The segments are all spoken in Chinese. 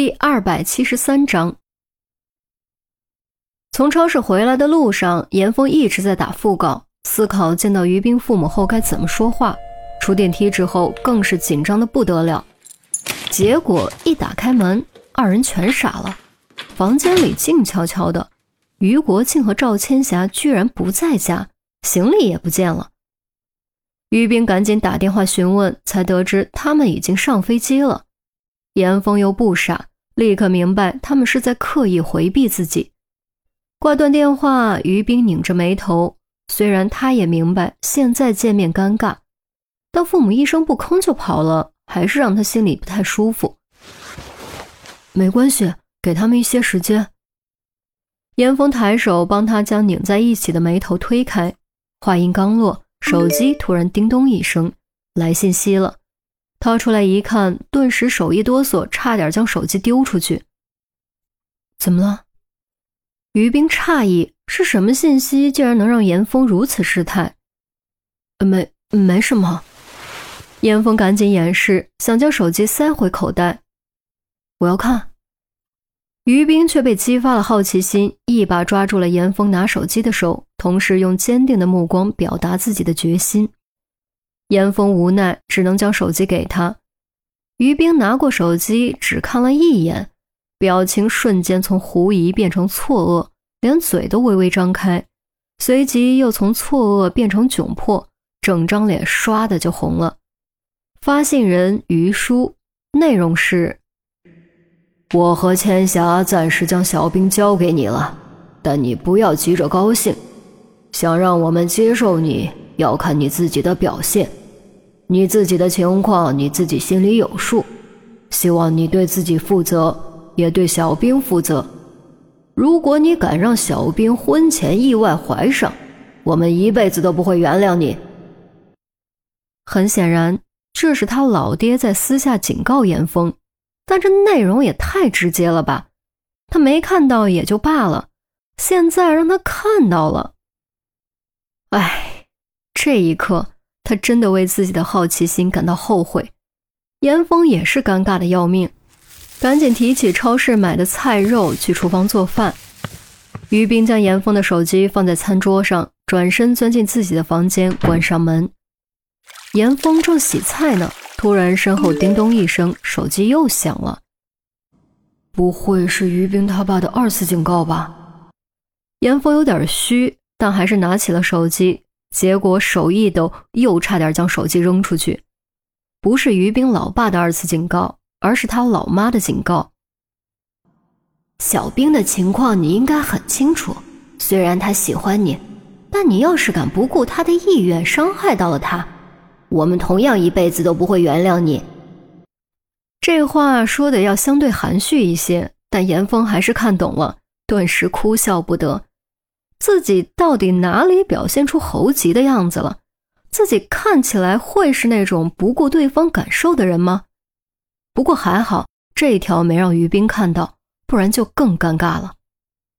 第二百七十三章，从超市回来的路上，严峰一直在打腹稿，思考见到于冰父母后该怎么说话。出电梯之后，更是紧张的不得了。结果一打开门，二人全傻了。房间里静悄悄的，于国庆和赵千霞居然不在家，行李也不见了。于冰赶紧打电话询问，才得知他们已经上飞机了。严峰又不傻，立刻明白他们是在刻意回避自己。挂断电话，于冰拧着眉头。虽然他也明白现在见面尴尬，但父母一声不吭就跑了，还是让他心里不太舒服。没关系，给他们一些时间。严峰抬手帮他将拧在一起的眉头推开。话音刚落，手机突然叮咚一声，来信息了。掏出来一看，顿时手一哆嗦，差点将手机丢出去。怎么了？于冰诧异，是什么信息竟然能让严峰如此失态？没，没什么。严峰赶紧掩饰，想将手机塞回口袋。我要看。于冰却被激发了好奇心，一把抓住了严峰拿手机的手，同时用坚定的目光表达自己的决心。严峰无奈，只能将手机给他。于冰拿过手机，只看了一眼，表情瞬间从狐疑变成错愕，连嘴都微微张开，随即又从错愕变成窘迫，整张脸唰的就红了。发信人于叔，内容是：我和千霞暂时将小兵交给你了，但你不要急着高兴，想让我们接受你要看你自己的表现。你自己的情况你自己心里有数，希望你对自己负责，也对小兵负责。如果你敢让小兵婚前意外怀上，我们一辈子都不会原谅你。很显然，这是他老爹在私下警告严峰，但这内容也太直接了吧？他没看到也就罢了，现在让他看到了，哎，这一刻。他真的为自己的好奇心感到后悔，严峰也是尴尬的要命，赶紧提起超市买的菜肉去厨房做饭。于冰将严峰的手机放在餐桌上，转身钻进自己的房间，关上门。严峰正洗菜呢，突然身后叮咚一声，手机又响了。不会是于冰他爸的二次警告吧？严峰有点虚，但还是拿起了手机。结果手一抖，又差点将手机扔出去。不是于冰老爸的二次警告，而是他老妈的警告。小兵的情况你应该很清楚，虽然他喜欢你，但你要是敢不顾他的意愿，伤害到了他，我们同样一辈子都不会原谅你。这话说的要相对含蓄一些，但严峰还是看懂了，顿时哭笑不得。自己到底哪里表现出猴急的样子了？自己看起来会是那种不顾对方感受的人吗？不过还好，这一条没让于冰看到，不然就更尴尬了。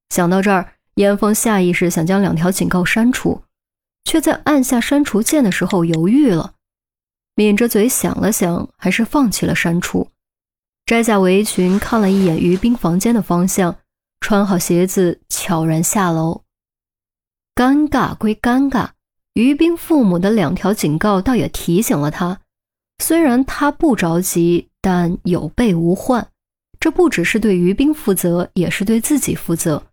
想到这儿，严峰下意识想将两条警告删除，却在按下删除键的时候犹豫了，抿着嘴想了想，还是放弃了删除。摘下围裙，看了一眼于冰房间的方向，穿好鞋子，悄然下楼。尴尬归尴尬，于冰父母的两条警告倒也提醒了他。虽然他不着急，但有备无患。这不只是对于冰负责，也是对自己负责。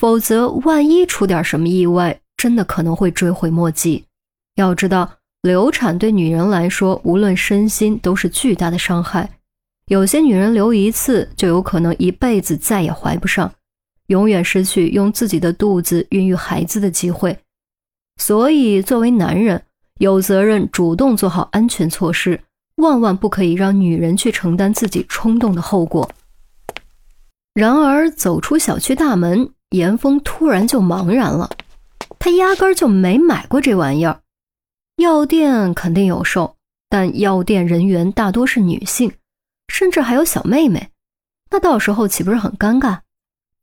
否则，万一出点什么意外，真的可能会追悔莫及。要知道，流产对女人来说，无论身心都是巨大的伤害。有些女人流一次，就有可能一辈子再也怀不上。永远失去用自己的肚子孕育孩子的机会，所以作为男人，有责任主动做好安全措施，万万不可以让女人去承担自己冲动的后果。然而，走出小区大门，严峰突然就茫然了，他压根就没买过这玩意儿。药店肯定有售，但药店人员大多是女性，甚至还有小妹妹，那到时候岂不是很尴尬？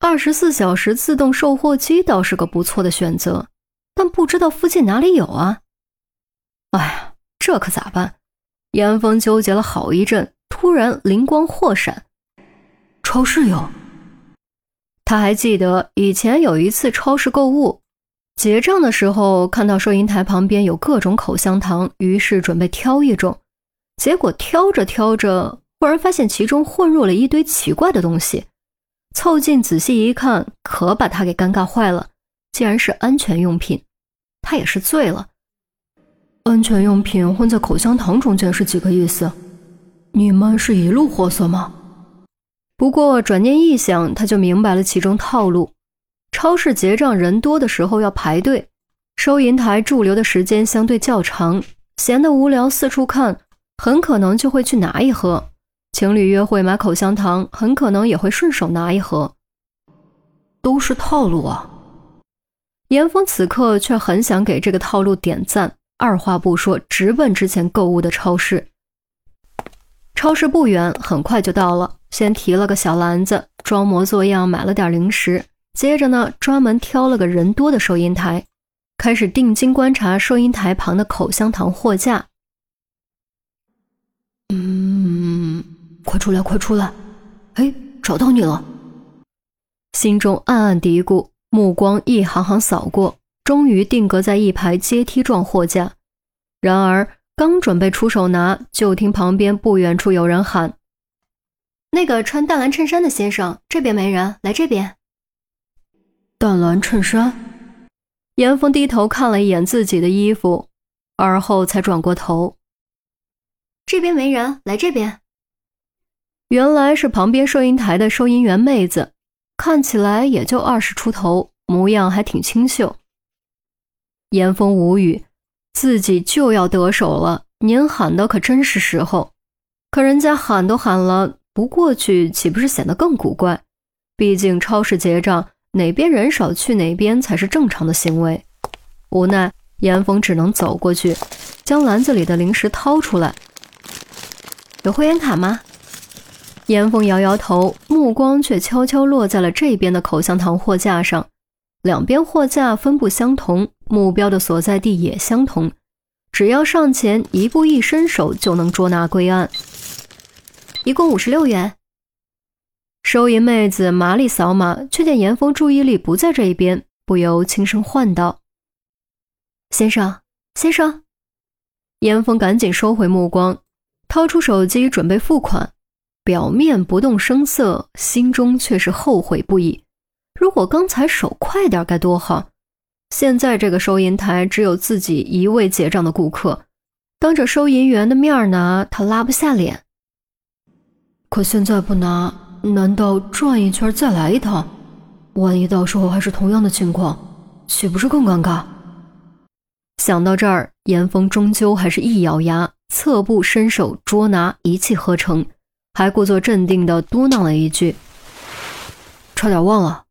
二十四小时自动售货机倒是个不错的选择，但不知道附近哪里有啊！哎呀，这可咋办？严峰纠结了好一阵，突然灵光豁闪：超市有。他还记得以前有一次超市购物，结账的时候看到收银台旁边有各种口香糖，于是准备挑一种，结果挑着挑着，忽然发现其中混入了一堆奇怪的东西。凑近仔细一看，可把他给尴尬坏了，竟然是安全用品。他也是醉了。安全用品混在口香糖中间是几个意思？你们是一路货色吗？不过转念一想，他就明白了其中套路。超市结账人多的时候要排队，收银台驻留的时间相对较长，闲得无聊四处看，很可能就会去拿一盒。情侣约会买口香糖，很可能也会顺手拿一盒。都是套路啊！严峰此刻却很想给这个套路点赞，二话不说，直奔之前购物的超市。超市不远，很快就到了。先提了个小篮子，装模作样买了点零食。接着呢，专门挑了个人多的收银台，开始定睛观察收银台旁的口香糖货架。嗯，快出来，快出来！哎，找到你了！心中暗暗嘀咕，目光一行行扫过，终于定格在一排阶梯状货架。然而，刚准备出手拿，就听旁边不远处有人喊。那个穿淡蓝衬衫的先生，这边没人，来这边。淡蓝衬衫，严峰低头看了一眼自己的衣服，而后才转过头。这边没人，来这边。原来是旁边收银台的收银员妹子，看起来也就二十出头，模样还挺清秀。严峰无语，自己就要得手了，您喊的可真是时候，可人家喊都喊了。不过去岂不是显得更古怪？毕竟超市结账，哪边人少去哪边才是正常的行为。无奈，严峰只能走过去，将篮子里的零食掏出来。有会员卡吗？严峰摇摇头，目光却悄悄落在了这边的口香糖货架上。两边货架分布相同，目标的所在地也相同，只要上前一步，一伸手就能捉拿归案。一共五十六元。收银妹子麻利扫码，却见严峰注意力不在这一边，不由轻声唤道：“先生，先生。”严峰赶紧收回目光，掏出手机准备付款，表面不动声色，心中却是后悔不已。如果刚才手快点该多好！现在这个收银台只有自己一位结账的顾客，当着收银员的面拿，他拉不下脸。可现在不拿，难道转一圈再来一趟？万一到时候还是同样的情况，岂不是更尴尬？想到这儿，严峰终究还是一咬牙，侧步伸手捉拿，一气呵成，还故作镇定的嘟囔了一句：“差点忘了，